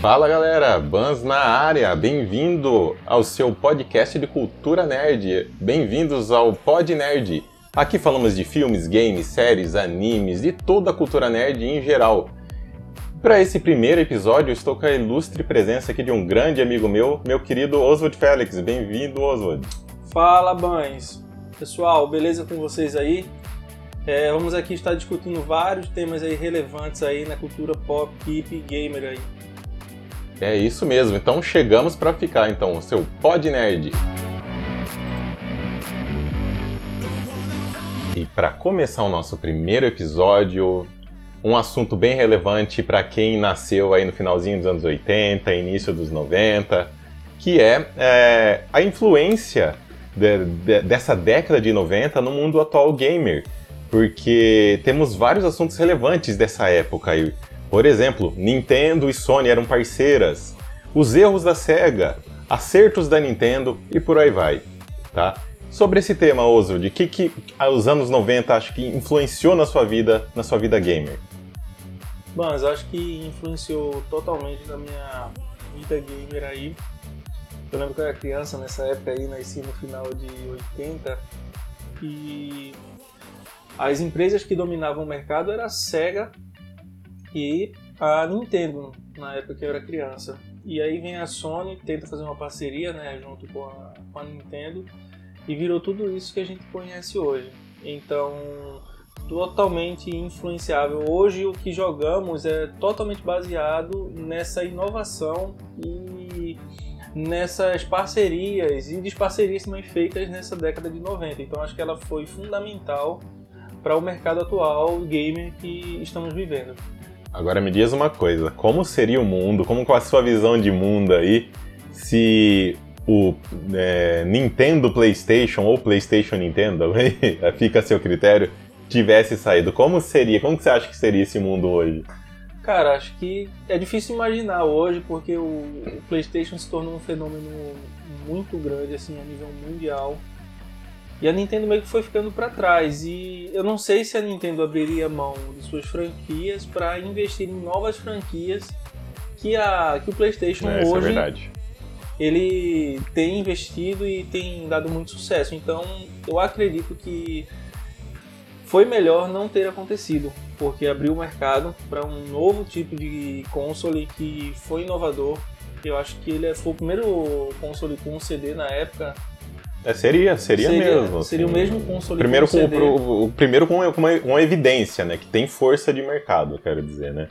Fala galera, Bans na área, bem-vindo ao seu podcast de cultura nerd. Bem-vindos ao Pod Nerd. Aqui falamos de filmes, games, séries, animes, de toda a cultura nerd em geral. Para esse primeiro episódio, estou com a ilustre presença aqui de um grande amigo meu, meu querido Oswald Félix. Bem-vindo, Oswald. Fala, Bans. Pessoal, beleza com vocês aí? É, vamos aqui estar discutindo vários temas aí relevantes aí na cultura pop, hip e gamer aí. É isso mesmo, então chegamos para ficar, então, o seu Pod Nerd. E para começar o nosso primeiro episódio, um assunto bem relevante para quem nasceu aí no finalzinho dos anos 80, início dos 90, que é, é a influência de, de, dessa década de 90 no mundo atual gamer, porque temos vários assuntos relevantes dessa época aí. Por exemplo, Nintendo e Sony eram parceiras, os erros da Sega, acertos da Nintendo e por aí vai, tá? Sobre esse tema, Oswald, o que, que os anos 90 acho que influenciou na sua vida, na sua vida gamer? Eu acho que influenciou totalmente na minha vida gamer aí. Eu lembro que eu era criança nessa época aí, nasci no final de 80 e as empresas que dominavam o mercado era a Sega e a Nintendo, na época que eu era criança. E aí vem a Sony, tenta fazer uma parceria né, junto com a, com a Nintendo e virou tudo isso que a gente conhece hoje. Então, totalmente influenciável. Hoje o que jogamos é totalmente baseado nessa inovação e nessas parcerias e desparcerias também feitas nessa década de 90. Então acho que ela foi fundamental para o mercado atual gamer que estamos vivendo. Agora me diz uma coisa, como seria o mundo, como com a sua visão de mundo aí, se o é, Nintendo PlayStation ou PlayStation Nintendo, fica a seu critério, tivesse saído? Como seria, como você acha que seria esse mundo hoje? Cara, acho que é difícil imaginar hoje, porque o, o PlayStation se tornou um fenômeno muito grande, assim, a nível mundial. E a Nintendo meio que foi ficando para trás. E eu não sei se a Nintendo abriria mão de suas franquias para investir em novas franquias que, a, que o PlayStation é, hoje é ele tem investido e tem dado muito sucesso. Então eu acredito que foi melhor não ter acontecido, porque abriu o mercado para um novo tipo de console que foi inovador. Eu acho que ele foi o primeiro console com CD na época é, seria, seria, seria, mesmo. Seria assim. o mesmo console primeiro com, o, o, primeiro com uma, uma, evidência, né? Que tem força de mercado, quero dizer, né?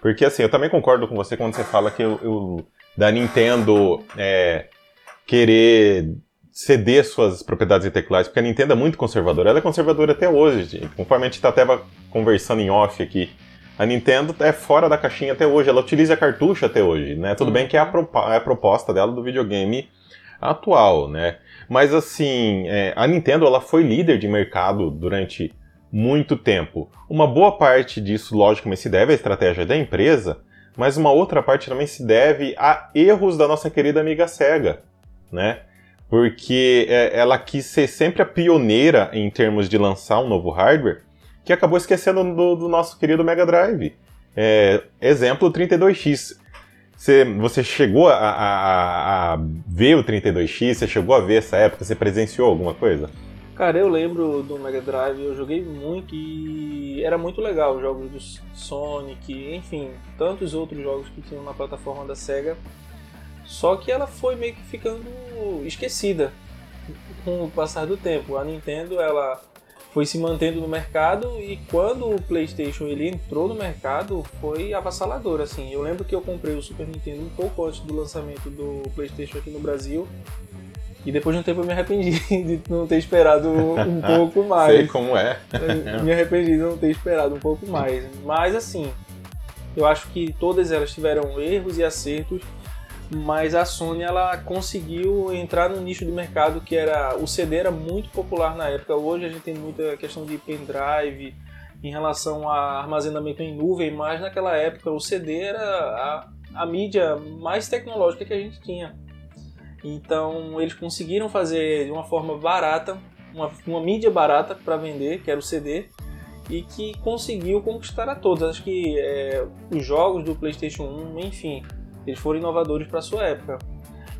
Porque assim, eu também concordo com você quando você fala que eu, da Nintendo é, querer ceder suas propriedades intelectuais, porque a Nintendo é muito conservadora. Ela é conservadora até hoje, gente. conforme a gente tá até conversando em off aqui. A Nintendo é fora da caixinha até hoje, ela utiliza cartucho até hoje, né? Tudo bem que é a, é a proposta dela do videogame atual, né? Mas assim, é, a Nintendo ela foi líder de mercado durante muito tempo. Uma boa parte disso, lógico, se deve à estratégia da empresa, mas uma outra parte também se deve a erros da nossa querida amiga Sega, né? Porque é, ela quis ser sempre a pioneira em termos de lançar um novo hardware, que acabou esquecendo do, do nosso querido Mega Drive. É, exemplo, o 32X. Você, você chegou a, a, a, ver o 32X? Você chegou a ver essa época? Você presenciou alguma coisa? Cara, eu lembro do Mega Drive, eu joguei muito e era muito legal os jogos do Sonic, enfim, tantos outros jogos que tinham na plataforma da Sega. Só que ela foi meio que ficando esquecida com o passar do tempo. A Nintendo, ela foi se mantendo no mercado e quando o PlayStation ele entrou no mercado foi avassalador assim. Eu lembro que eu comprei o Super Nintendo um pouco antes do lançamento do PlayStation aqui no Brasil. E depois de um tempo eu me arrependi de não ter esperado um pouco mais. Sei como é. me arrependi de não ter esperado um pouco mais. Mas assim, eu acho que todas elas tiveram erros e acertos mas a Sony ela conseguiu entrar no nicho do mercado que era o CD era muito popular na época. Hoje a gente tem muita questão de pendrive em relação a armazenamento em nuvem, mas naquela época o CD era a, a mídia mais tecnológica que a gente tinha. Então eles conseguiram fazer de uma forma barata, uma, uma mídia barata para vender, que era o CD, e que conseguiu conquistar a todos. Acho que é, os jogos do PlayStation 1, enfim, Eles foram inovadores para sua época.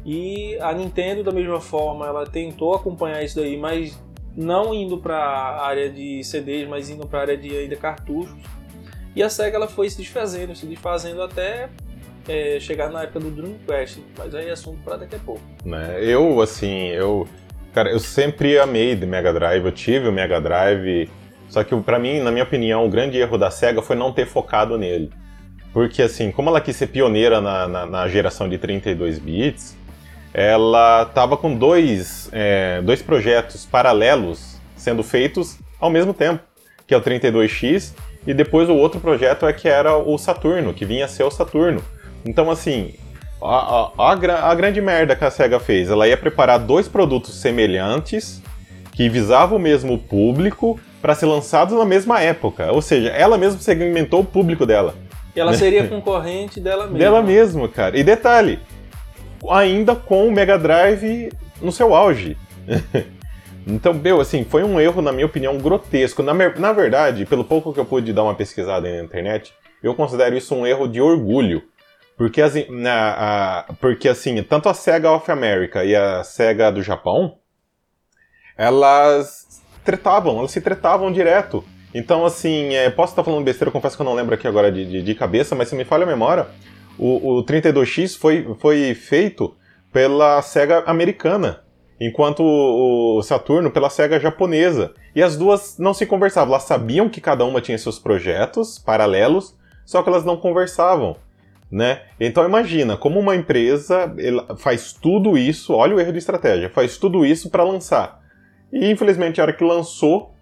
E a Nintendo, da mesma forma, ela tentou acompanhar isso daí, mas não indo para a área de CDs, mas indo para a área de ainda cartuchos. E a Sega ela foi se desfazendo, se desfazendo até é, chegar na época do Dreamcast, mas aí é assunto para daqui a pouco. Né? Eu, assim, eu. Cara, eu sempre amei de Mega Drive, eu tive o Mega Drive. Só que para mim, na minha opinião, o grande erro da SEGA foi não ter focado nele. Porque, assim, como ela quis ser pioneira na, na, na geração de 32 bits, ela estava com dois, é, dois projetos paralelos sendo feitos ao mesmo tempo, que é o 32X, e depois o outro projeto é que era o Saturno, que vinha a ser o Saturno. Então, assim, a, a, a, a grande merda que a SEGA fez, ela ia preparar dois produtos semelhantes, que visavam o mesmo público, para ser lançados na mesma época. Ou seja, ela mesma segmentou o público dela. E ela seria concorrente dela mesma. Dela mesma, cara. E detalhe, ainda com o Mega Drive no seu auge. então, meu, assim, foi um erro, na minha opinião, grotesco. Na, na verdade, pelo pouco que eu pude dar uma pesquisada na internet, eu considero isso um erro de orgulho. Porque, assim, na, a, porque, assim, tanto a SEGA of America e a SEGA do Japão, elas tretavam, elas se tretavam direto. Então, assim, é, posso estar falando besteira, confesso que eu não lembro aqui agora de, de, de cabeça, mas se me falha a memória, o, o 32X foi, foi feito pela SEGA americana, enquanto o, Saturno pela SEGA japonesa. E as duas não se conversavam, elas sabiam que cada uma tinha seus projetos paralelos, só que elas não conversavam. Né? Então imagina, como uma empresa faz tudo isso, olha o erro de estratégia, faz tudo isso para lançar. E infelizmente a hora que lançou,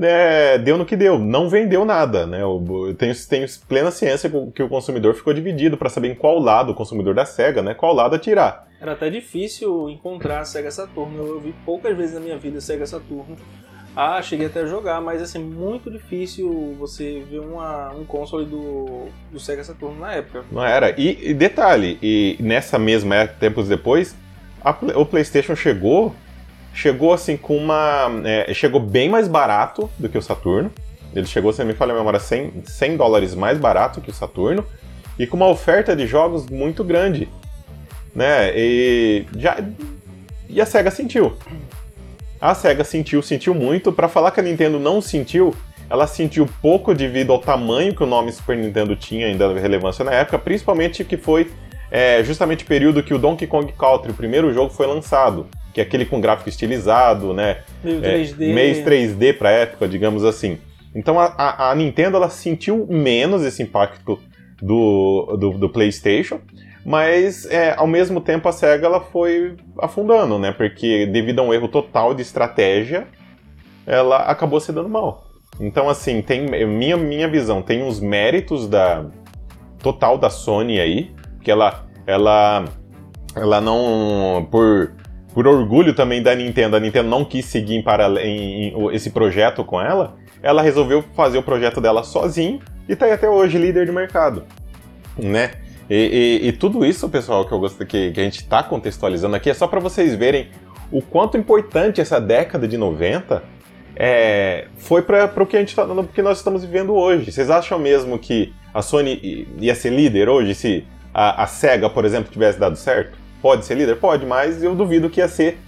é, deu no que deu, não vendeu nada, né? Eu tenho, tenho plena ciência que o consumidor ficou dividido para saber em qual lado o consumidor da SEGA, né? Qual lado atirar. Era até difícil encontrar a SEGA Saturno. Eu vi poucas vezes na minha vida a SEGA Saturno. Ah, cheguei até a jogar, mas assim, muito difícil você ver uma, um console do, do Sega Saturno na época. Não era. E, e detalhe, e nessa mesma época, tempos depois, a, o PlayStation chegou chegou assim com uma. É, chegou bem mais barato do que o Saturno. Ele chegou, se me falha a memória, 100, 100 dólares mais barato que o Saturno. E com uma oferta de jogos muito grande. Né? E, já, e a SEGA sentiu. A SEGA sentiu, sentiu muito. Para falar que a Nintendo não sentiu, ela sentiu pouco devido ao tamanho que o nome Super Nintendo tinha ainda relevância na época, principalmente que foi é, justamente o período que o Donkey Kong Country, o primeiro jogo, foi lançado que é aquele com gráfico estilizado, né? Meio 3D. É, meio 3D pra época, digamos assim. Então a, a, a, Nintendo ela sentiu menos esse impacto do, do, do PlayStation, mas é, ao mesmo tempo a SEGA ela foi afundando, né? Porque devido a um erro total de estratégia, ela acabou se dando mal. Então, assim, tem minha, minha visão, tem uns méritos da total da Sony aí, que ela, ela, ela não, por por orgulho também da Nintendo, a Nintendo não quis seguir em, em, em esse projeto com ela, ela resolveu fazer o projeto dela sozinho e tá aí até hoje líder de mercado, né? E, e, e tudo isso, pessoal, que eu gosto que, que a gente está contextualizando aqui é só para vocês verem o quanto importante essa década de 90 é, foi para o que a gente tá, que nós estamos vivendo hoje. Vocês acham mesmo que a Sony ia ser líder hoje se a, a Sega, por exemplo, tivesse dado certo? Pode ser líder? Pode, mas eu duvido que ia ser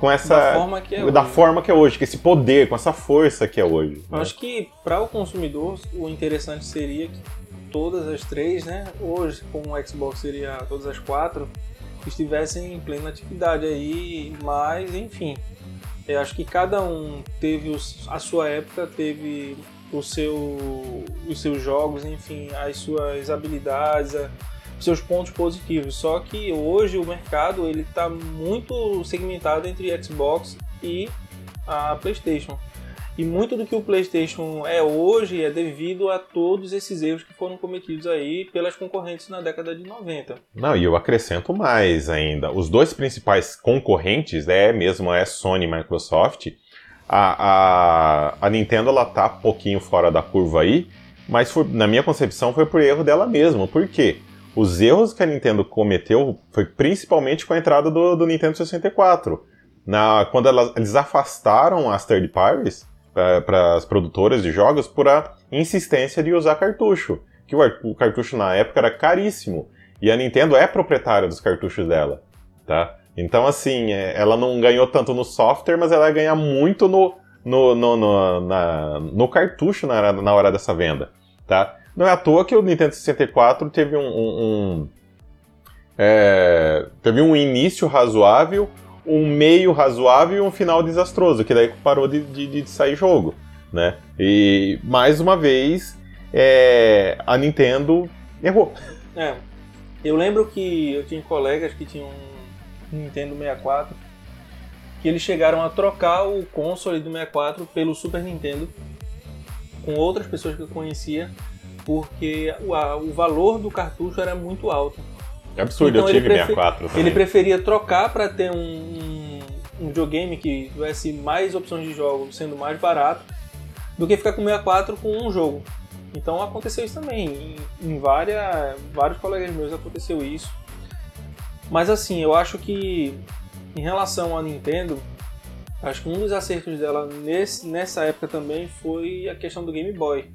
com essa. Da forma que é da hoje. forma que é hoje, com esse poder, com essa força que é hoje. Eu né? acho que para o consumidor o interessante seria que todas as três, né? Hoje, com o Xbox seria todas as quatro, estivessem em plena atividade aí, mas enfim. Eu acho que cada um teve a sua época, teve o seu, os seus jogos, enfim, as suas habilidades, seus pontos positivos. Só que hoje o mercado ele está muito segmentado entre Xbox e a PlayStation. E muito do que o PlayStation é hoje é devido a todos esses erros que foram cometidos aí pelas concorrentes na década de 90. Não, e eu acrescento mais ainda. Os dois principais concorrentes, é mesmo é Sony e Microsoft. A, a, a Nintendo ela tá um pouquinho fora da curva aí, mas foi, na minha concepção foi por erro dela mesma. Por quê? Os erros que a Nintendo cometeu foi principalmente com a entrada do, do Nintendo 64. Na, quando elas, eles afastaram as third parties para as produtoras de jogos por a insistência de usar cartucho. Que o, o cartucho na época era caríssimo. E a Nintendo é proprietária dos cartuchos dela, tá? Então, assim, é, ela não ganhou tanto no software, mas ela ganha muito no, no, no, no, na, no cartucho na, na hora dessa venda, tá? Não é à toa que o Nintendo 64 teve um, um, um é, teve um início razoável, um meio razoável e um final desastroso, que daí parou de, de, de sair jogo, né? E mais uma vez é, a Nintendo errou. É, eu lembro que eu tinha colegas que tinham um Nintendo 64 que eles chegaram a trocar o console do 64 pelo Super Nintendo com outras pessoas que eu conhecia porque o, a, o valor do cartucho era muito alto. É absurdo, então, eu tive prefer... 64 também. Ele preferia trocar para ter um, um, um videogame que tivesse mais opções de jogo, sendo mais barato, do que ficar com 64 com um jogo. Então aconteceu isso também. Em, em várias, vários colegas meus aconteceu isso. Mas assim, eu acho que em relação à Nintendo, acho que um dos acertos dela nesse, nessa época também foi a questão do Game Boy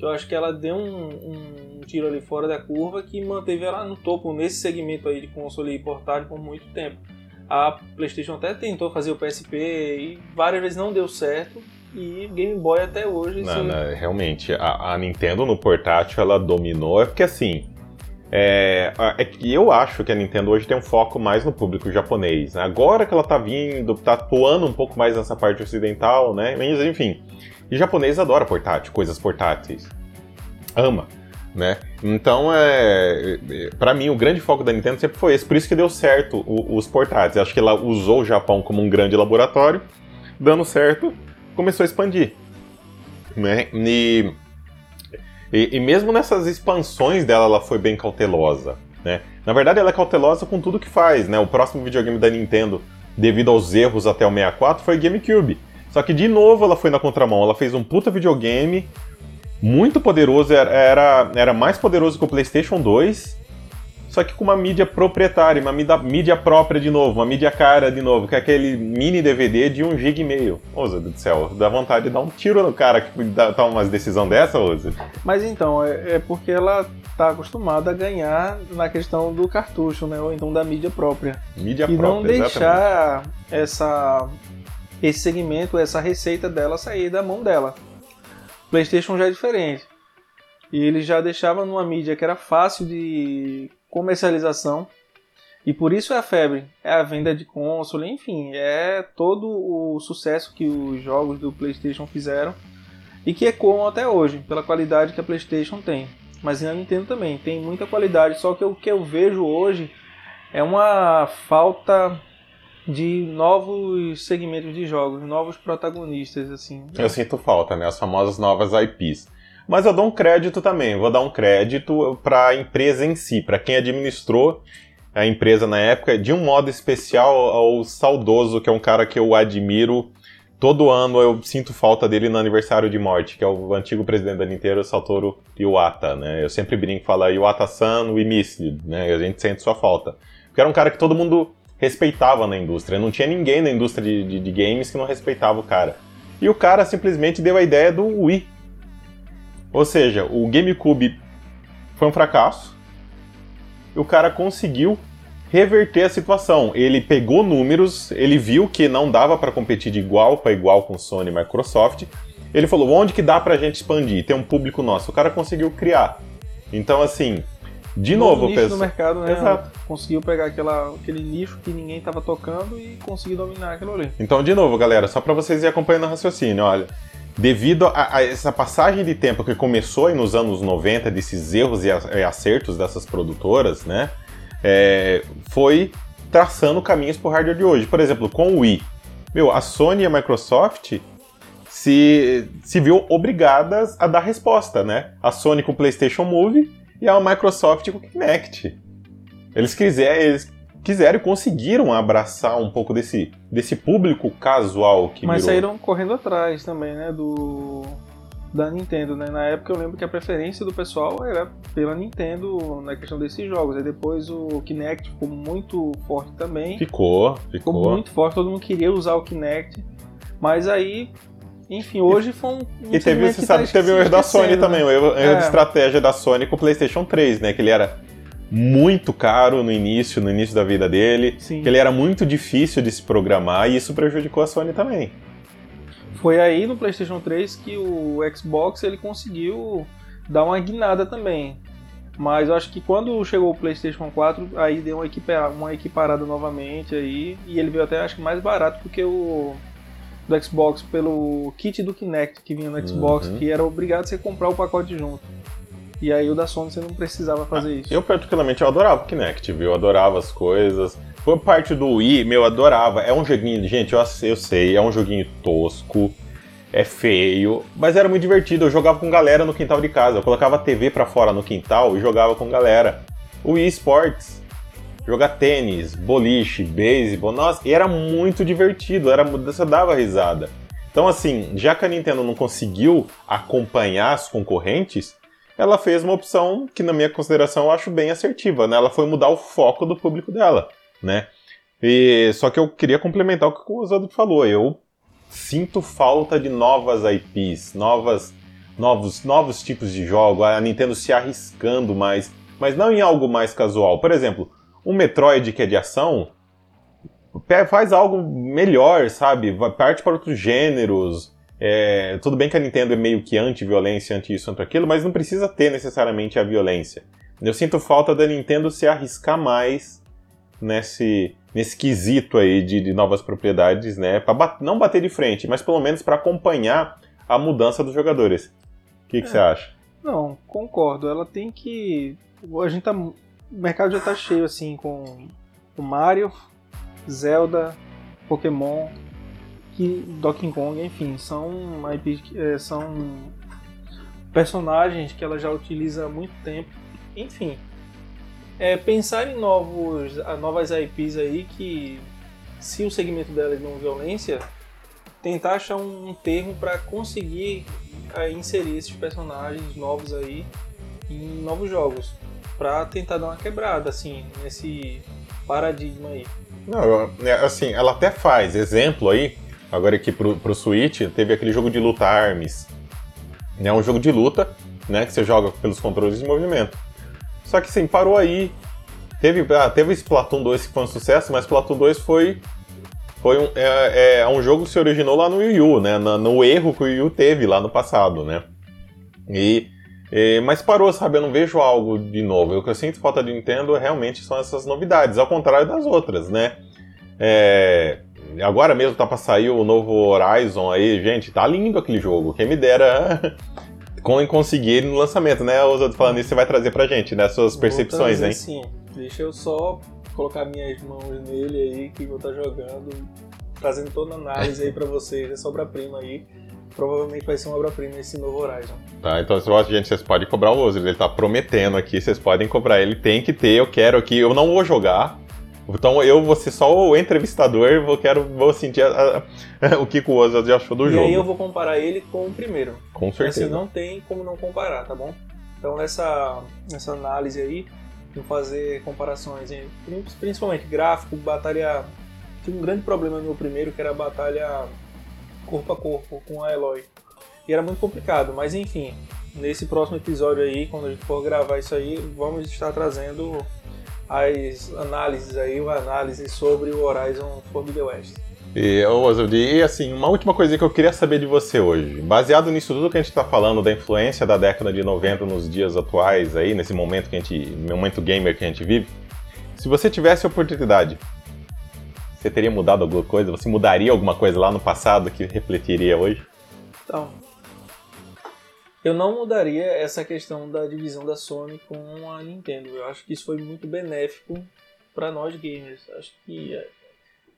que eu acho que ela deu um, um, tiro ali fora da curva que manteve ela no topo nesse segmento aí de console portátil por muito tempo. A PlayStation até tentou fazer o PSP e várias vezes não deu certo. E Game Boy até hoje. Não, não realmente, a, a, Nintendo no portátil ela dominou, é porque assim. É, é, que eu acho que a Nintendo hoje tem um foco mais no público japonês. Agora que ela tá vindo, tá atuando um pouco mais nessa parte ocidental, né? Mas enfim, e japonês adora portátil, coisas portáteis. Ama, né? Então, é, para mim, o grande foco da Nintendo sempre foi esse. Por isso que deu certo os portáteis. Acho que ela usou o Japão como um grande laboratório, dando certo, começou a expandir. Né? E, e, e mesmo nessas expansões dela, ela foi bem cautelosa. Né? Na verdade, ela é cautelosa com tudo que faz. Né? O próximo videogame da Nintendo, devido aos erros até o 64, foi GameCube. Só que de novo ela foi na contramão. Ela fez um puta videogame muito poderoso, era, era mais poderoso que o PlayStation 2, só que com uma mídia proprietária, uma mídia, mídia própria de novo, uma mídia cara de novo, que é aquele mini DVD de 1 GB e meio. Ô, do céu, dá vontade de dar um tiro no cara que dá, toma uma decisão dessa, Oza. Mas então, é, é porque ela tá acostumada a ganhar na questão do cartucho, né? Ou então da mídia própria. Mídia e própria, não deixar exatamente. essa esse segmento, essa receita dela sair da mão dela. PlayStation já é diferente. E ele já deixava numa mídia que era fácil de comercialização. E por isso é a febre, é a venda de console, enfim, é todo o sucesso que os jogos do PlayStation fizeram e que ecoam até hoje, pela qualidade que a PlayStation tem. Mas a Nintendo também tem muita qualidade, só que o que eu vejo hoje é uma falta de novos segmentos de jogos, novos protagonistas, assim. Eu sinto falta, né? As famosas novas IPs. Mas eu dou um crédito também, vou dar um crédito para a empresa em si, para quem administrou a empresa na época, de um modo especial ao Saudoso, que é um cara que eu admiro. Todo ano eu sinto falta dele no aniversário de morte, que é o antigo presidente da Nintendo, Satoru Iwata, né? Eu sempre brinco, fala Iwata-san, we miss you, né? A gente sente sua falta. Porque era um cara que todo mundo respeitava na indústria. Não tinha ninguém na indústria de, de, de, games que não respeitava o cara. E o cara simplesmente deu a ideia do Wii. Ou seja, o GameCube foi um fracasso. E o cara conseguiu reverter a situação. Ele pegou números, ele viu que não dava para competir de igual para igual com Sony e Microsoft. Ele falou: onde que dá pra gente expandir? Tem um público nosso. O cara conseguiu criar. Então, assim, de novo, nicho penso... no mercado, né? Exato. Conseguiu pegar aquela, aquele nicho que ninguém estava tocando e conseguir dominar aquilo ali. Então, de novo, galera, só para vocês irem acompanhando o raciocínio, olha. Devido a, a, essa passagem de tempo que começou aí nos anos 90, desses erros e acertos dessas produtoras, né? É, foi traçando caminhos para o hardware de hoje. Por exemplo, com o Wii. Meu, a Sony e a Microsoft se, se viu obrigadas a dar resposta, né? A Sony com o PlayStation Move e a Microsoft com o Kinect. Eles quiseram, eles quiseram e conseguiram abraçar um pouco desse, desse público casual que Mas virou. saíram correndo atrás também, né, do da Nintendo, né? Na época eu lembro que a preferência do pessoal era pela Nintendo na questão desses jogos. Aí depois o Kinect ficou muito forte também. Ficou, ficou. Ficou muito forte, todo mundo queria usar o Kinect. Mas aí enfim, hoje foi um. um e teve, você sabe, tá teve o erro da Sony né? também, o erro, erro é. de estratégia da Sony com o PlayStation 3, né? Que ele era muito caro no início, no início da vida dele, Sim. que ele era muito difícil de se programar e isso prejudicou a Sony também. Foi aí no PlayStation 3 que o Xbox ele conseguiu dar uma guinada também. Mas eu acho que quando chegou o PlayStation 4, aí deu uma, equipa- uma equiparada novamente aí e ele veio até acho que mais barato porque o do Xbox pelo kit do Kinect que vinha no Xbox, Uhum. que era obrigado você comprar o pacote junto. E aí o da Sony você não precisava fazer isso. Eu particularmente eu adorava o Kinect, viu? Eu adorava as coisas. Foi parte do Wii, meu, eu adorava. É um joguinho, gente, eu, eu sei, é um joguinho tosco, é feio, mas era muito divertido. Eu jogava com galera no quintal de casa. Eu colocava a TV pra fora no quintal e jogava com galera. O Wii Sports, jogar tênis, boliche, beisebol, nossa, e era muito divertido, era, você dava risada. Então, assim, já que a Nintendo não conseguiu acompanhar as concorrentes, ela fez uma opção que, na minha consideração, eu acho bem assertiva, né? Ela foi mudar o foco do público dela, né? E, só que eu queria complementar o que o Oswaldo falou. Eu sinto falta de novas IPs, novas, novos, novos tipos de jogo, a Nintendo se arriscando mais, mas não em algo mais casual. Por exemplo, um Metroid que é de ação, faz algo melhor, sabe? Parte para outros gêneros. É, tudo bem que a Nintendo é meio que anti-violência, anti-isso, anti-aquilo, mas não precisa ter necessariamente a violência. Eu sinto falta da Nintendo se arriscar mais nesse, nesse quesito aí de, de novas propriedades, né? Pra não bater de frente, mas pelo menos para acompanhar a mudança dos jogadores. O que, É. você acha? Não, concordo. Ela tem que. A gente tá. O mercado já tá cheio assim com o Mario, Zelda, Pokémon, que Donkey Kong, enfim, são é, são personagens que ela já utiliza há muito tempo. Enfim, é, pensar em novos, novas IPs aí que, se o segmento dela é não violência, tentar achar um, um termo para conseguir é, inserir esses personagens novos aí em novos jogos, Pra tentar dar uma quebrada assim nesse paradigma aí. Não, é, assim, ela até faz. Exemplo aí, agora aqui pro, pro Switch, teve aquele jogo de luta Arms. É um jogo de luta, né, que você joga pelos controles de movimento. Só que assim, parou aí. Teve, ah, teve Splatoon 2 que foi um sucesso, mas Splatoon 2 foi, foi um, é, é um jogo que se originou lá no Wii U, né, na- no erro que o Wii U teve lá no passado, né. E, e- mas parou, sabe, eu não vejo algo de novo. O que eu sinto falta de Nintendo realmente são essas novidades, ao contrário das outras, né. É, agora mesmo tá pra sair o novo Horizon aí, gente, tá lindo aquele jogo. Quem me dera conseguir ele no lançamento, né? Os outros falando isso, você vai trazer pra gente, né? Suas percepções, trazer hein? Sim. Deixa eu só colocar minhas mãos nele aí que vou estar jogando, trazendo toda a análise aí pra vocês, é obra-prima aí. Provavelmente vai ser uma obra-prima esse novo Horizon. Tá, então, gente, vocês podem cobrar o Ozzy, ele tá prometendo aqui, vocês podem cobrar ele, tem que ter, eu quero aqui, eu não vou jogar. Então eu vou ser só o entrevistador, vou, quero, vou sentir a- a- o que o Ozzy achou do e jogo. aí eu vou comparar ele com o primeiro. Com certeza. Assim, não tem como não comparar, tá bom? Então nessa, nessa análise aí, vou fazer comparações, em, principalmente gráfico, batalha. Tinha um grande problema no primeiro, que era a batalha corpo a corpo com a Eloy. E era muito complicado, mas enfim, nesse próximo episódio aí, quando a gente for gravar isso aí, vamos estar trazendo as análises aí, uma análise sobre o Horizon Forbidden West. E, Oswald, e assim, uma última coisa que eu queria saber de você hoje. Baseado nisso tudo que a gente está falando, da influência da década de 90 nos dias atuais, aí, nesse momento que a gente. momento gamer que a gente vive, se você tivesse a oportunidade, você teria mudado alguma coisa? Você mudaria alguma coisa lá no passado que refletiria hoje? Então, eu não mudaria essa questão da divisão da Sony com a Nintendo. Eu acho que isso foi muito benéfico para nós gamers. Acho que é,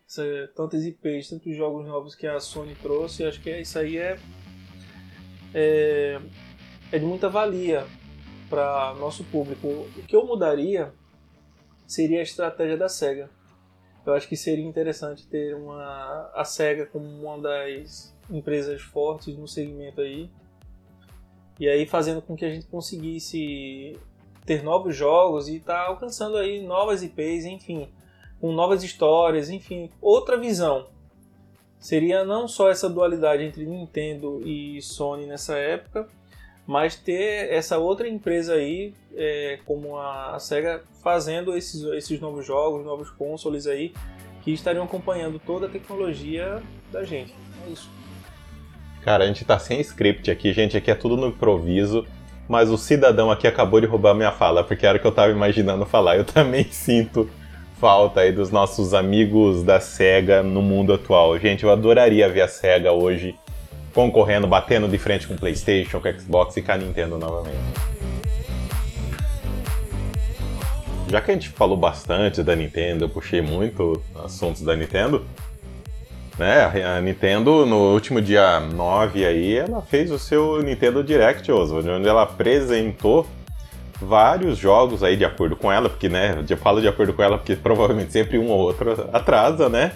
essa, tantas IPs, tantos jogos novos que a Sony trouxe, acho que isso aí é, é, é de muita valia para nosso público. O que eu mudaria seria a estratégia da Sega. Eu acho que seria interessante ter uma a Sega como uma das empresas fortes no segmento aí. E aí fazendo com que a gente conseguisse ter novos jogos e estar tá alcançando aí novas IPs, enfim, com novas histórias, enfim, outra visão. Seria não só essa dualidade entre Nintendo e Sony nessa época, mas ter essa outra empresa aí, é, como a SEGA, fazendo esses, esses novos jogos, novos consoles aí, que estariam acompanhando toda a tecnologia da gente. É isso. Cara, a gente tá sem script aqui, gente, aqui é tudo no improviso, mas o cidadão aqui acabou de roubar minha fala, porque era o que eu tava imaginando falar. Eu também sinto falta aí dos nossos amigos da SEGA no mundo atual. Gente, eu adoraria ver a SEGA hoje concorrendo, batendo de frente com o PlayStation, com o Xbox e com a Nintendo novamente. Já que a gente falou bastante da Nintendo, eu puxei muito assuntos da Nintendo, né? A Nintendo, no último dia 9 aí, ela fez o seu Nintendo Direct, Oswald, onde ela apresentou vários jogos aí de acordo com ela, porque, né, eu falo de acordo com ela porque provavelmente sempre um ou outro atrasa, né?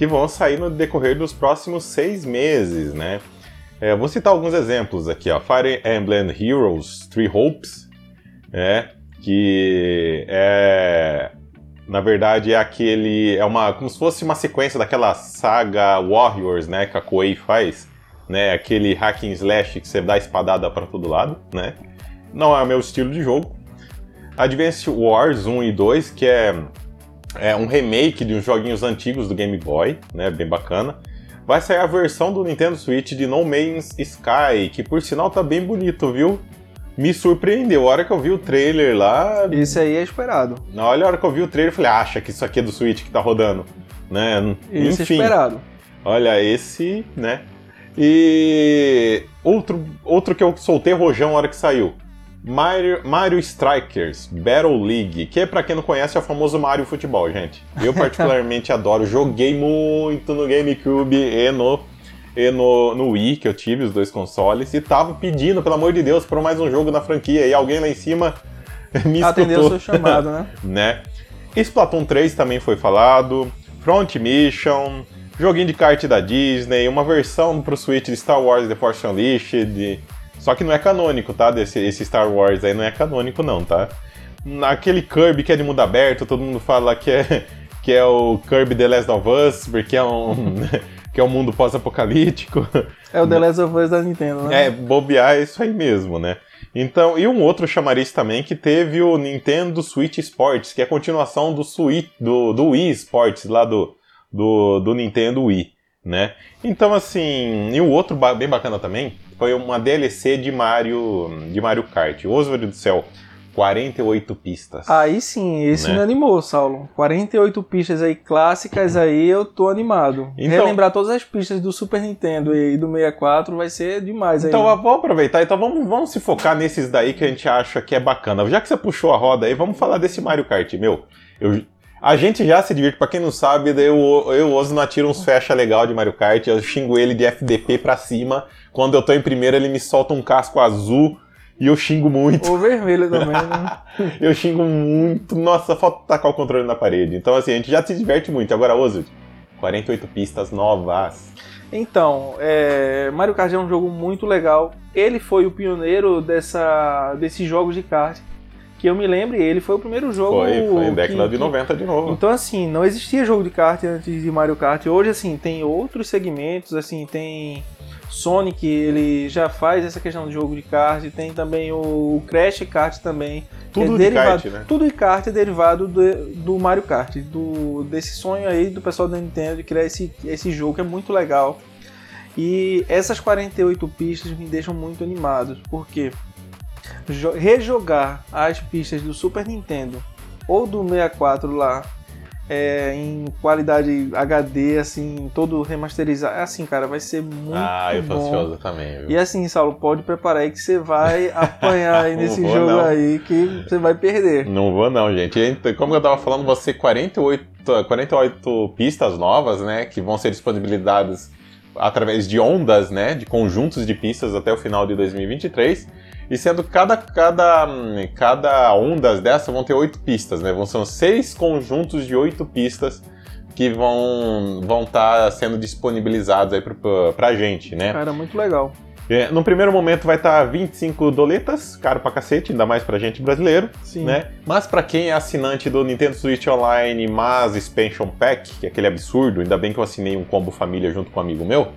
Que vão sair no decorrer dos próximos seis meses, né? É, vou citar alguns exemplos aqui, ó. Fire Emblem Heroes Three Hopes, é, que é na verdade é aquele é uma como se fosse uma sequência daquela saga Warriors, né, que a Koei faz, né, aquele hack and slash que você dá espadada para todo lado, né? Não é o meu estilo de jogo. Advance Wars 1 e 2, que é é um remake de uns joguinhos antigos do Game Boy, né? Bem bacana. Vai sair a versão do Nintendo Switch de No Man's Sky, que por sinal tá bem bonito, viu? Me surpreendeu. A hora que eu vi o trailer lá. Isso aí é esperado. Na hora, a hora que eu vi o trailer, eu falei, acha que isso aqui é do Switch que tá rodando. Né? Isso é Enfim, é esperado. Olha, esse, né? E outro, outro que eu soltei rojão na hora que saiu. Mario, Mario Strikers Battle League, que para quem não conhece é o famoso Mario Futebol, gente. Eu particularmente adoro, joguei muito no GameCube e no e no, no Wii, que eu tive os dois consoles, e tava pedindo, pelo amor de Deus, por mais um jogo na franquia, e alguém lá em cima me Atendeu o seu chamado, né? né? Splatoon 3 também foi falado, Front Mission, joguinho de kart da Disney, uma versão pro Switch de Star Wars The Force Unleashed, só que não é canônico, tá? Desse, esse Star Wars aí não é canônico, não, tá? Naquele Kirby que é de mundo aberto, todo mundo fala que é, que é o Kirby The Last of Us, porque é um. que é um mundo pós-apocalíptico. É o The Last of Us da Nintendo, né? É, bobear é isso aí mesmo, né? Então, e um outro chamariz também que teve o Nintendo Switch Sports, que é a continuação do, Switch, do, do Wii Sports, lá do, do, do Nintendo Wii, né? Então, assim, e o outro bem bacana também foi uma DLC de Mario, de Mario Kart. Oswald do céu, 48 pistas. Aí sim, esse né? me animou, Saulo. 48 pistas aí clássicas aí, eu tô animado. Então, Relembrar todas as pistas do Super Nintendo e do 64 vai ser demais Então aí. vamos aproveitar, então vamos, vamos se focar nesses daí que a gente acha que é bacana. Já que você puxou a roda aí, vamos falar desse Mario Kart, meu. Eu, a gente já se diverte, pra quem não sabe, eu, eu e o Ozo não atira uns fecha legal de Mario Kart, eu xingo ele de FDP pra cima. Quando eu tô em primeiro, ele me solta um casco azul e eu xingo muito. O vermelho também, né? eu xingo muito. Nossa, falta tacar o controle na parede. Então, assim, a gente já se diverte muito. Agora, Ozo, 48 pistas novas. Então, é, Mario Kart é um jogo muito legal. Ele foi o pioneiro dessa, desses jogos de kart que eu me lembre, ele foi o primeiro jogo. Foi, foi em década que, de 90 de novo. Então, assim, não existia jogo de kart antes de Mario Kart. Hoje, assim, tem outros segmentos, assim, tem. Sonic, ele já faz essa questão de jogo de kart, tem também o Crash Kart também. Tudo é de derivado, kart, né? Tudo de kart é derivado do, do Mario Kart, do, desse sonho aí do pessoal da Nintendo de criar esse, esse jogo que é muito legal. E essas 48 pistas me deixam muito animados, porque quê? Rejogar as pistas do Super Nintendo ou do 64 lá é, em qualidade HD, assim, todo remasterizado. É assim, cara, vai ser muito Ah, eu tô bom. ansioso também. Viu? E assim, Saulo, pode preparar aí que você vai apanhar aí nesse jogo não. aí que você vai perder. Não vou não, gente. Como eu tava falando, você 48, 48 pistas novas, né, que vão ser disponibilizadas através de ondas, né, de conjuntos de pistas até o final de 2023. E sendo cada, cada, cada ondas dessas vão ter oito pistas, né? Vão ser seis conjuntos de oito pistas que vão vão estar tá sendo disponibilizados aí pra, pra gente, né? Cara, muito legal. É, no primeiro momento vai estar tá 25 doletas, caro pra cacete, ainda mais pra gente brasileiro, Sim. né? Mas pra quem é assinante do Nintendo Switch Online, mas Expansion Pack, que é aquele absurdo, ainda bem que eu assinei um combo família junto com um amigo meu,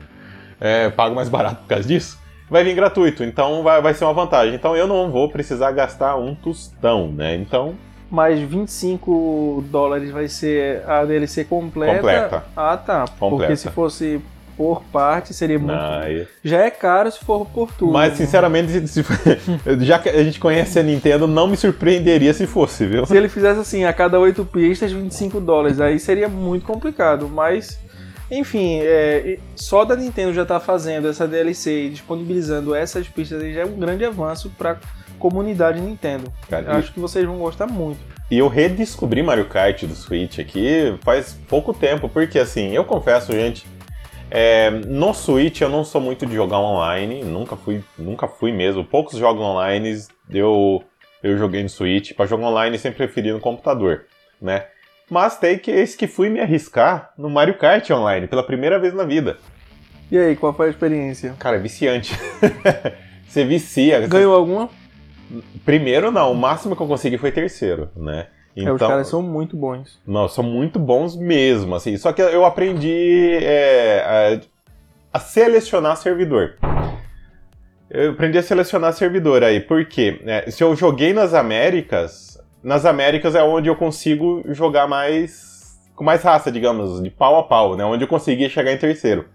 é, pago mais barato por causa disso vai vir gratuito, então vai, vai ser uma vantagem. Então eu não vou precisar gastar um tostão, né? Então. Mas 25 dólares vai ser a DLC completa. Completa. Ah, tá. Completa. Porque se fosse por parte seria muito. Ah, e- Já é caro se for por tudo. Mas sinceramente, se- já que a gente conhece a Nintendo, não me surpreenderia se fosse, viu? Se ele fizesse assim, a cada 8 pistas, 25 dólares, aí seria muito complicado. Mas, enfim, é, só da Nintendo já tá fazendo essa DLC e disponibilizando essas pistas aí já é um grande avanço pra comunidade Nintendo. Cara, Eu acho que vocês vão gostar muito. E eu redescobri Mario Kart do Switch aqui faz pouco tempo, porque assim, eu confesso, gente, é, no Switch eu não sou muito de jogar online, nunca fui, nunca fui mesmo. Poucos jogos online eu, eu joguei no Switch, para jogar online sempre preferi no computador, né? Mas tem que esse que fui me arriscar no Mario Kart online, pela primeira vez na vida. E aí, qual foi a experiência? Cara, é viciante. Você vicia. você- Ganhou alguma? Primeiro não, o máximo que eu consegui foi terceiro, né? É, os caras são muito bons. Não, são muito bons mesmo, assim. Só que eu aprendi é, a, a selecionar servidor. Eu aprendi a selecionar servidor aí, porque né, se eu joguei nas Américas, nas Américas é onde eu consigo jogar mais com mais raça, digamos, de pau a pau, né? Onde eu consegui chegar em terceiro.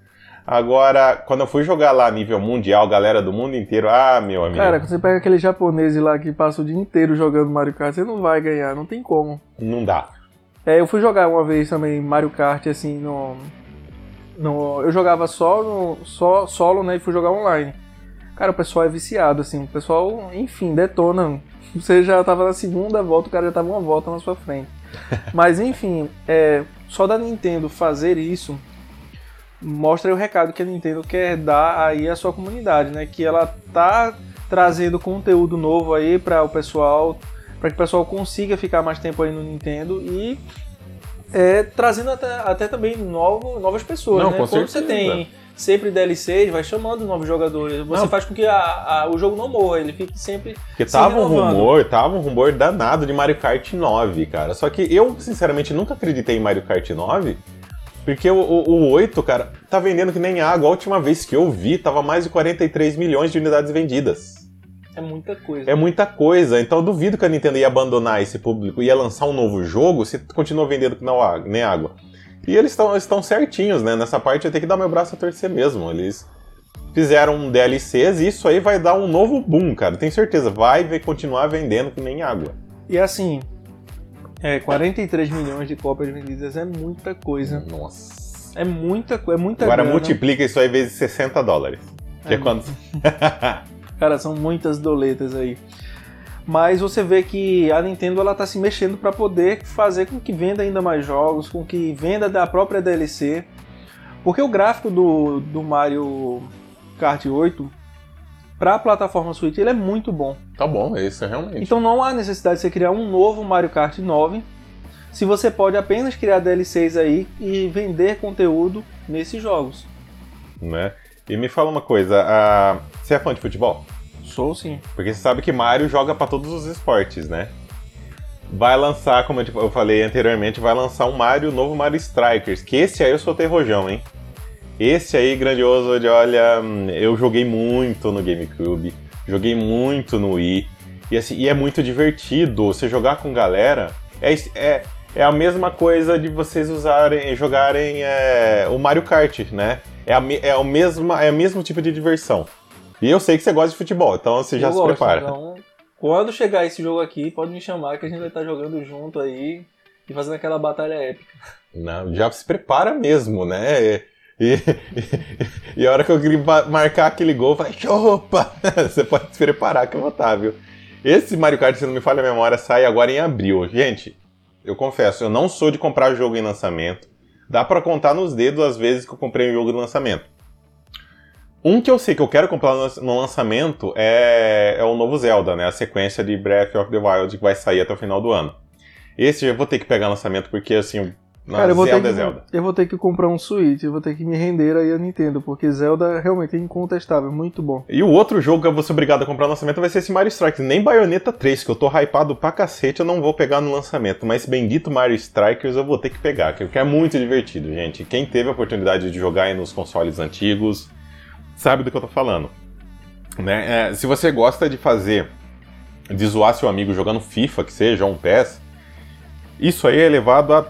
Agora, quando eu fui jogar lá nível mundial, galera do mundo inteiro, ah, meu amigo, Cara, quando você pega aquele japonês lá que passa o dia inteiro jogando Mario Kart, você não vai ganhar, não tem como. não dá. É, eu fui jogar uma vez também Mario Kart, assim, no. no eu jogava só no, só, solo, né? E fui jogar online. Cara, o pessoal é viciado, assim. O pessoal, enfim, detona. Você já tava na segunda volta, o cara já tava uma volta na sua frente. Mas, enfim, é, só da Nintendo fazer isso mostra o recado que a Nintendo quer dar aí à sua comunidade, né? Que ela tá trazendo conteúdo novo aí para o pessoal, para que o pessoal consiga ficar mais tempo aí no Nintendo e é, trazendo até, até também novo, novas pessoas, Não, né? com Quando você certeza. tem sempre DLCs, vai chamando novos jogadores. Você Não. faz com que a- a- o jogo não morra, ele fique sempre Porque se tava um rumor, tava um rumor danado de Mario Kart 9, cara. Só que eu, sinceramente, nunca acreditei em Mario Kart 9. Porque o, o, o 8, cara, tá vendendo que nem água. A última vez que eu vi, tava mais de 43 milhões de unidades vendidas. é muita coisa. É muita coisa. Então eu duvido que a Nintendo ia abandonar esse público, ia lançar um novo jogo se continuou vendendo que não nem água. E eles estão estão certinhos, né? Nessa parte eu tenho que dar meu braço a torcer mesmo. Eles fizeram um DLCs e isso aí vai dar um novo boom, cara. Tenho certeza. Vai ver- continuar vendendo que nem água. E assim, é, 43 milhões de cópias vendidas é muita coisa. Nossa. É muita coisa, é muita Agora grana. multiplica isso aí vezes 60 dólares. Que é, É. quando. Cara, são muitas doletas aí. Mas você vê que a Nintendo ela tá se mexendo para poder fazer com que venda ainda mais jogos, com que venda da própria DLC. Porque o gráfico do, do Mario Kart 8 para a plataforma Switch ele é muito bom. Tá bom, é isso realmente. Então não há necessidade de você criar um novo Mario Kart 9, se você pode apenas criar DLCs aí e vender conteúdo nesses jogos. Né? E me fala uma coisa, a... você é fã de futebol? Sou sim. Porque você sabe que Mario joga pra todos os esportes, né? Vai lançar, como eu falei anteriormente, vai lançar um Mario, novo Mario Strikers, que esse aí eu soltei rojão, hein? Esse aí, grandioso, de olha, hum, eu joguei muito no GameCube, joguei muito no Wii, e, assim, e é muito divertido. Você jogar com galera é, é, é a mesma coisa de vocês usarem, jogarem é, o Mario Kart, né? É, a, é, o mesma, é o mesmo tipo de diversão. E eu sei que você gosta de futebol, então você já Eu se gosto, prepara. Então, quando chegar esse jogo aqui, pode me chamar que a gente vai estar jogando junto aí e fazendo aquela batalha épica. Não, já se prepara mesmo, né? E, e, e a hora que eu marcar aquele gol, vai, opa! Você pode se preparar que eu vou estar, viu? Esse Mario Kart, se não me falha a memória, sai agora em abril. Gente, eu confesso, eu não sou de comprar jogo em lançamento. Dá pra contar nos dedos as vezes que eu comprei um jogo no lançamento. Um que eu sei que eu quero comprar no lançamento é, é o novo Zelda, né? A sequência de Breath of the Wild que vai sair até o final do ano. Esse eu vou ter que pegar lançamento porque, assim, Cara, eu vou, Zelda ter é que, Zelda. eu vou ter que comprar um Switch, eu vou ter que me render aí a Nintendo, porque Zelda realmente é incontestável, muito bom. E o outro jogo que eu vou ser obrigado a comprar no lançamento vai ser esse Mario Strikers. Nem Bayonetta 3, que eu tô hypado pra cacete, eu não vou pegar no lançamento. Mas esse bendito Mario Strikers eu vou ter que pegar, que é muito divertido, gente. Quem teve a oportunidade de jogar aí nos consoles antigos sabe do que eu tô falando. Né? É, se você gosta de fazer, de zoar seu amigo jogando FIFA, que seja, um PES, isso aí é elevado a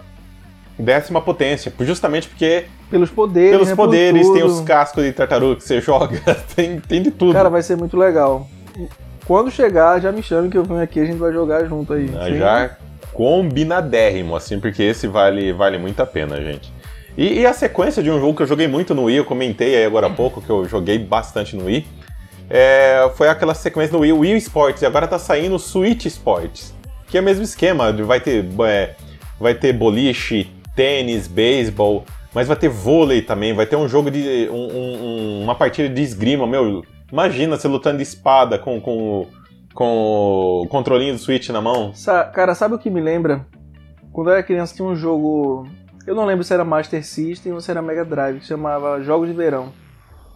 décima potência, justamente porque pelos poderes, pelos né, poderes, por tem os cascos de tartaruga que você joga, tem, tem de tudo. Cara, vai ser muito legal. Quando chegar, já me chame que eu venho aqui, a gente vai jogar junto aí. Ah. Já combinadérrimo, assim, porque esse vale, vale muito a pena, gente. E, e a sequência de um jogo que eu joguei muito no Wii, eu comentei aí agora há pouco que eu joguei bastante no Wii, é, foi aquela sequência no Wii, Wii Sports, e agora tá saindo o Switch Sports, que é o mesmo esquema, vai ter, é, vai ter boliche, tênis, beisebol, mas vai ter vôlei também, vai ter um jogo de. um- um- uma partida de esgrima, meu. Imagina você lutando de espada com, com, com o controlinho do Switch na mão. Sa- Cara, sabe o que me lembra? Quando eu era criança tinha um jogo. Eu não lembro se era Master System ou se era Mega Drive, que chamava Jogos de Verão.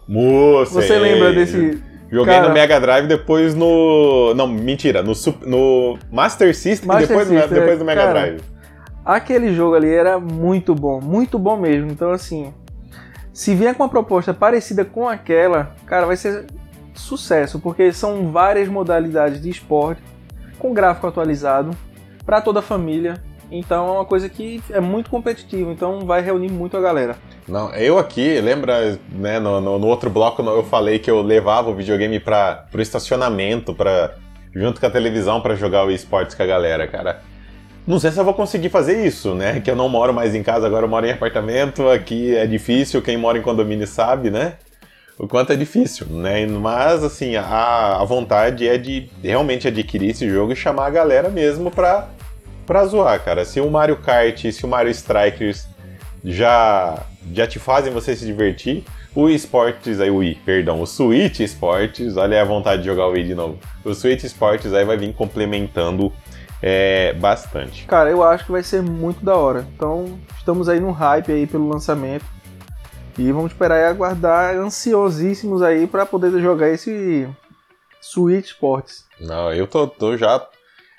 Moça, Você é, lembra desse. Joguei Cara- no Mega Drive, depois no. Não, mentira, no, no Master System Master depois, no- System, depois do Mega cara. Drive. Aquele jogo ali era muito bom, muito bom mesmo. Então, assim, se vier com uma proposta parecida com aquela, cara, vai ser sucesso, porque são várias modalidades de esporte com gráfico atualizado para toda a família. Então, é uma coisa que é muito competitiva, então vai reunir muito a galera. Não, eu aqui, lembra, né, no, no- no outro bloco eu falei que eu levava o videogame para pro estacionamento, pra, junto com a televisão para jogar o esportes com a galera, cara. Não sei se eu vou conseguir fazer isso, né? Que eu não moro mais em casa, agora eu moro em apartamento, aqui é difícil, quem mora em condomínio sabe, né? O quanto é difícil, né? Mas, assim, a, a vontade é de realmente adquirir esse jogo e chamar a galera mesmo pra, pra zoar, cara. Se o Mario Kart, se o Mario Strikers já, já te fazem você se divertir, o Esportes, aí o Wii, perdão, o Switch Esportes, olha a vontade de jogar o Wii de novo. O Switch Esportes aí vai vir complementando é, bastante. Cara, eu acho que vai ser muito da hora. Então, estamos aí no hype aí pelo lançamento. E vamos esperar e aguardar ansiosíssimos aí para poder jogar esse Switch Sports. Não, eu tô, tô já.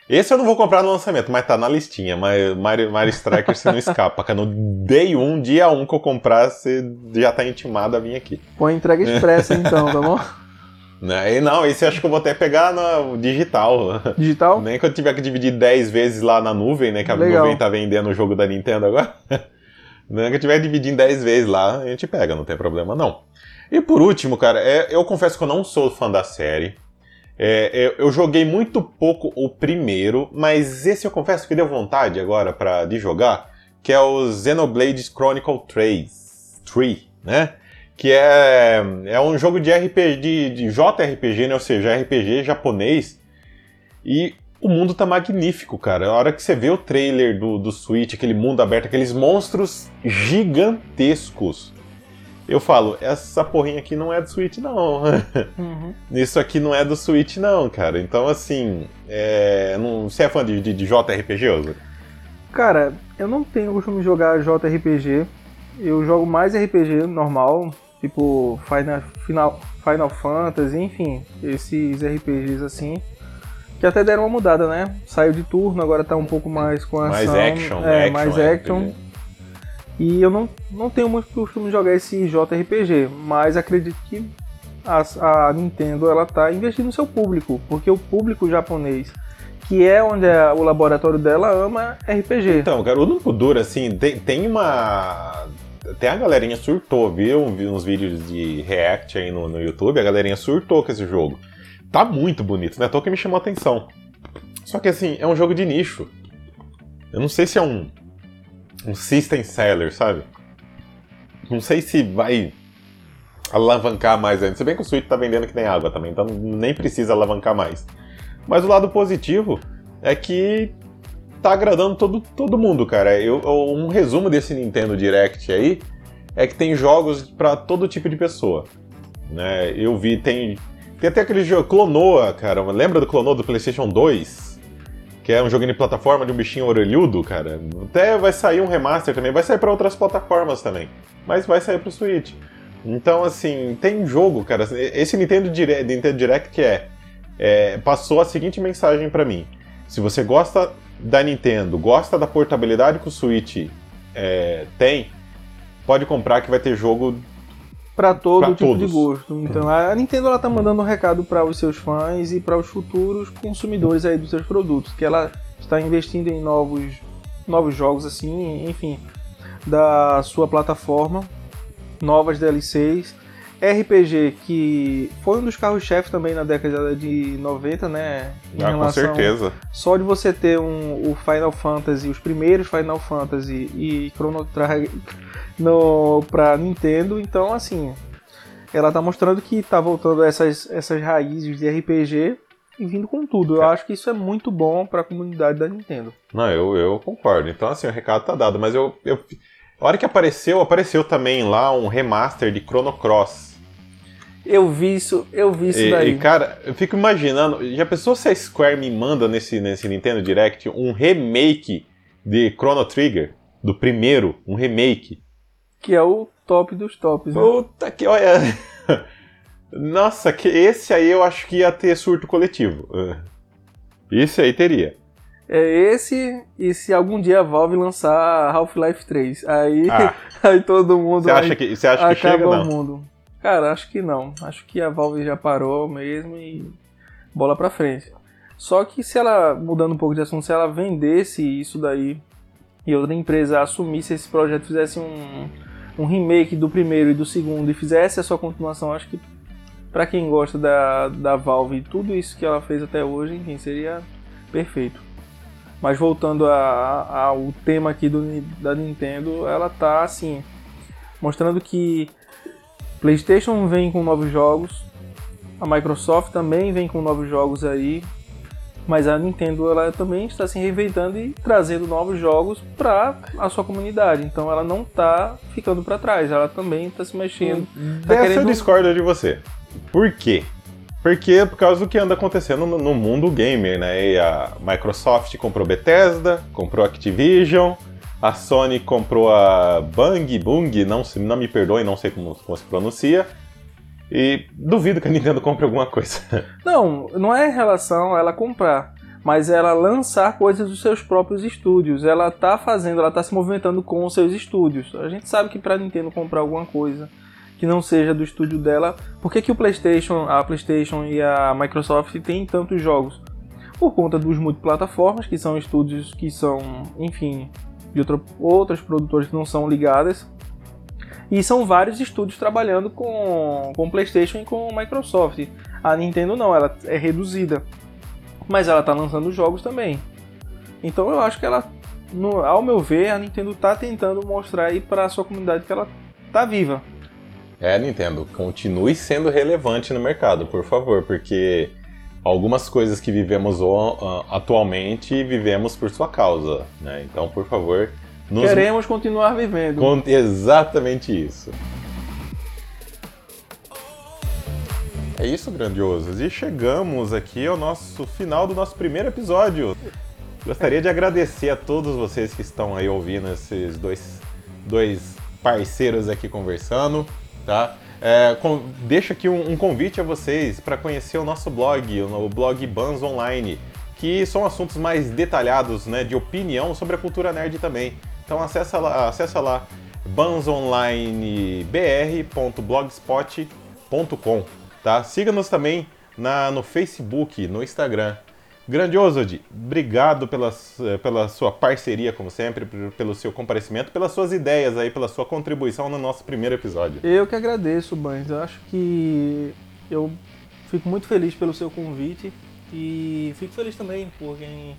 Esse eu não vou comprar no lançamento, mas tá na listinha. Mas Mario, Mario Strikers você não escapa, cara. No day 1, dia 1 que eu comprar, você já tá intimado a vir aqui. Põe entrega expressa então, tá bom? Né? E não, esse eu acho que eu vou até pegar no digital. Digital? Nem que eu tiver que dividir 10 vezes lá na nuvem, né? Que a Legal. nuvem tá vendendo o jogo da Nintendo agora. Nem que eu tiver dividindo 10 vezes lá, a gente pega, não tem problema não. E por último, cara, é- eu confesso que eu não sou fã da série. É, eu, eu joguei muito pouco o primeiro, mas esse eu confesso que deu vontade agora pra, de jogar, que é o Xenoblade Chronicle 3, 3 né? Que é, é um jogo de RPG, de, de JRPG, né? Ou seja, RPG japonês. E o mundo tá magnífico, cara. A hora que você vê o trailer do, do Switch, aquele mundo aberto, aqueles monstros gigantescos. Eu falo, essa porrinha aqui não é do Switch, não. Uhum. Isso aqui não é do Switch, não, cara. Então, assim, é... não... você é fã de, de, de JRPG, Oscar? Cara, eu não tenho costume de jogar JRPG. Eu jogo mais RPG normal, tipo Final, Final, Final Fantasy, enfim, esses RPGs assim. Que até deram uma mudada, né? Saiu de turno, agora tá um pouco mais com Mais ação. action, é, action, mais RPG. E eu não, não tenho muito costume de jogar esse JRPG, mas acredito que a, a Nintendo ela tá investindo no seu público, porque o público japonês, que é onde é o laboratório dela, ama RPG. Então, cara, o único duro, assim, tem, tem uma. Tem a galerinha surtou, viu? Vi uns vídeos de react aí no, no YouTube, a galerinha surtou com esse jogo. Tá muito bonito, né? Tô que me chamou a atenção. Só que assim, é um jogo de nicho. Eu não sei se é um. Um system seller, sabe? Não sei se vai alavancar mais ainda. Se bem que o Switch tá vendendo que nem água também, então nem precisa alavancar mais. Mas o lado positivo é que tá agradando todo, todo mundo, cara. Eu, um resumo desse Nintendo Direct aí é que tem jogos para todo tipo de pessoa. Né? Eu vi, tem. Tem até aquele jogo Clonoa, cara. Lembra do Clonoa do PlayStation 2? Que é um joguinho de plataforma de um bichinho orelhudo, cara. Até vai sair um remaster também. Vai sair para outras plataformas também. Mas vai sair pro Switch. Então, assim, tem jogo, cara. Esse Nintendo Direct, Nintendo Direct é, é, passou a seguinte mensagem pra mim. Se você gosta da Nintendo, gosta da portabilidade que o Switch é, tem, pode comprar que vai ter jogo para todo Pra tipo todos. de gosto. Então a Nintendo ela tá mandando um recado para os seus fãs e para os futuros consumidores aí dos seus produtos, que ela está investindo em novos novos jogos assim, enfim, da sua plataforma, novas DLCs, RPG que foi um dos carros-chefe também na década de 90, né? em Ah, com certeza. só de você ter um, o Final Fantasy, os primeiros Final Fantasy e Chrono Trigger no para Nintendo, então assim, ela tá mostrando que tá voltando a essas essas raízes de RPG e vindo com tudo. Eu É. acho que isso é muito bom para a comunidade da Nintendo. Não, eu, eu concordo. Então, assim, o recado tá dado. Mas eu, eu. A hora que apareceu, apareceu também lá um remaster de Chrono Cross. Eu vi isso, eu vi isso E, daí. e, cara, eu fico imaginando. Já pensou se a Square me manda nesse, nesse Nintendo Direct um remake de Chrono Trigger? Do primeiro, um remake. Que é o top dos tops. Né? Puta que olha. Nossa, que esse aí eu acho que ia ter surto coletivo. Esse aí teria. É esse, e se algum dia a Valve lançar Half-Life 3, aí, Ah. aí todo mundo Você acha que, você acha que chega? Não. mundo. Cara, acho que não. Acho que a Valve já parou mesmo e bola pra frente. Só que se ela, mudando um pouco de assunto, se ela vendesse isso daí e outra empresa assumisse esse projeto, fizesse um, um remake do primeiro e do segundo e fizesse a sua continuação, acho que pra quem gosta da, da Valve e tudo isso que ela fez até hoje, enfim, seria perfeito. Mas voltando a- a- ao tema aqui do, da Nintendo, ela tá assim, mostrando que PlayStation vem com novos jogos, a Microsoft também vem com novos jogos aí, mas a Nintendo ela também está se reinventando e trazendo novos jogos para a sua comunidade. Então ela não está ficando para trás, ela também está se mexendo. Tá Dessa eu querendo- discordo de você. Por quê? Porque por causa do que anda acontecendo no, no mundo gamer, né? E a Microsoft comprou Bethesda, comprou Activision, a Sony comprou a Bang Bung, não, não me perdoe, não sei como, como se pronuncia. E duvido que a Nintendo compre alguma coisa. Não, não é em relação a ela comprar, mas ela lançar coisas dos seus próprios estúdios. Ela tá fazendo, ela tá se movimentando com os seus estúdios. A gente sabe que pra Nintendo comprar alguma coisa que não seja do estúdio dela, por que, que o PlayStation, a PlayStation e a Microsoft têm tantos jogos? Por conta dos multiplataformas, que são estúdios que são, enfim, de outra, outras produtoras que não são ligadas. E são vários estúdios trabalhando com, com PlayStation e com Microsoft. A Nintendo não, ela é reduzida. Mas ela tá lançando jogos também. Então eu acho que ela, no- ao meu ver, a Nintendo tá tentando mostrar aí pra sua comunidade que ela tá viva. É, Nintendo, continue sendo relevante no mercado, por favor, porque algumas coisas que vivemos atualmente vivemos por sua causa, né? Então, por favor, nos Queremos continuar vivendo. Com- exatamente isso. É isso, grandiosos. E chegamos aqui ao nosso final do nosso primeiro episódio. Gostaria de agradecer a todos vocês que estão aí ouvindo esses dois, dois parceiros aqui conversando, tá? É, com- deixo aqui um, um convite a vocês para conhecer o nosso blog, o blog Bans Online, que são assuntos mais detalhados, né, de opinião sobre a cultura nerd também. Então acessa lá, acessa lá bansonlinebr.blogspot.com, tá? Siga-nos também na, no Facebook, no Instagram. Grandioso, Odi, obrigado pela, s- pela sua parceria, como sempre, pelo seu comparecimento, pelas suas ideias aí, pela sua contribuição no nosso primeiro episódio. Eu que agradeço, Bans. Eu acho que eu fico muito feliz pelo seu convite e fico feliz também por quem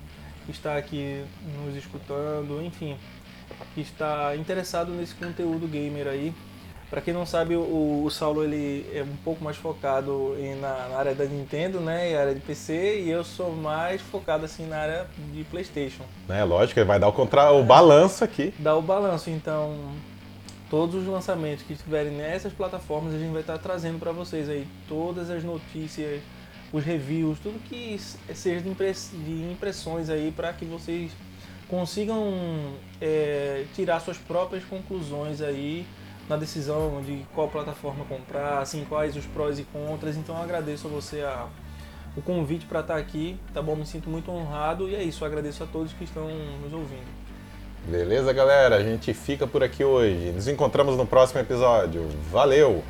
está aqui nos escutando, enfim, que está interessado nesse conteúdo gamer aí. Para quem não sabe, o, o Saulo ele é um pouco mais focado em- na, na área da Nintendo, né, e área de PC, e eu sou mais focado assim na área de PlayStation. Né? Lógico, ele vai dar o, contra... o balanço aqui. Dá o balanço, então todos os lançamentos que estiverem nessas plataformas a gente vai estar trazendo para vocês aí todas as notícias, os reviews, tudo que seja de impressões aí para que vocês consigam é, tirar suas próprias conclusões aí na decisão de qual plataforma comprar, assim, quais os prós e contras. Então eu agradeço a você a, o convite para estar aqui, tá bom? Me sinto muito honrado e é isso, eu agradeço a todos que estão nos ouvindo. Beleza, galera? A gente fica por aqui hoje. Nos encontramos no próximo episódio. Valeu!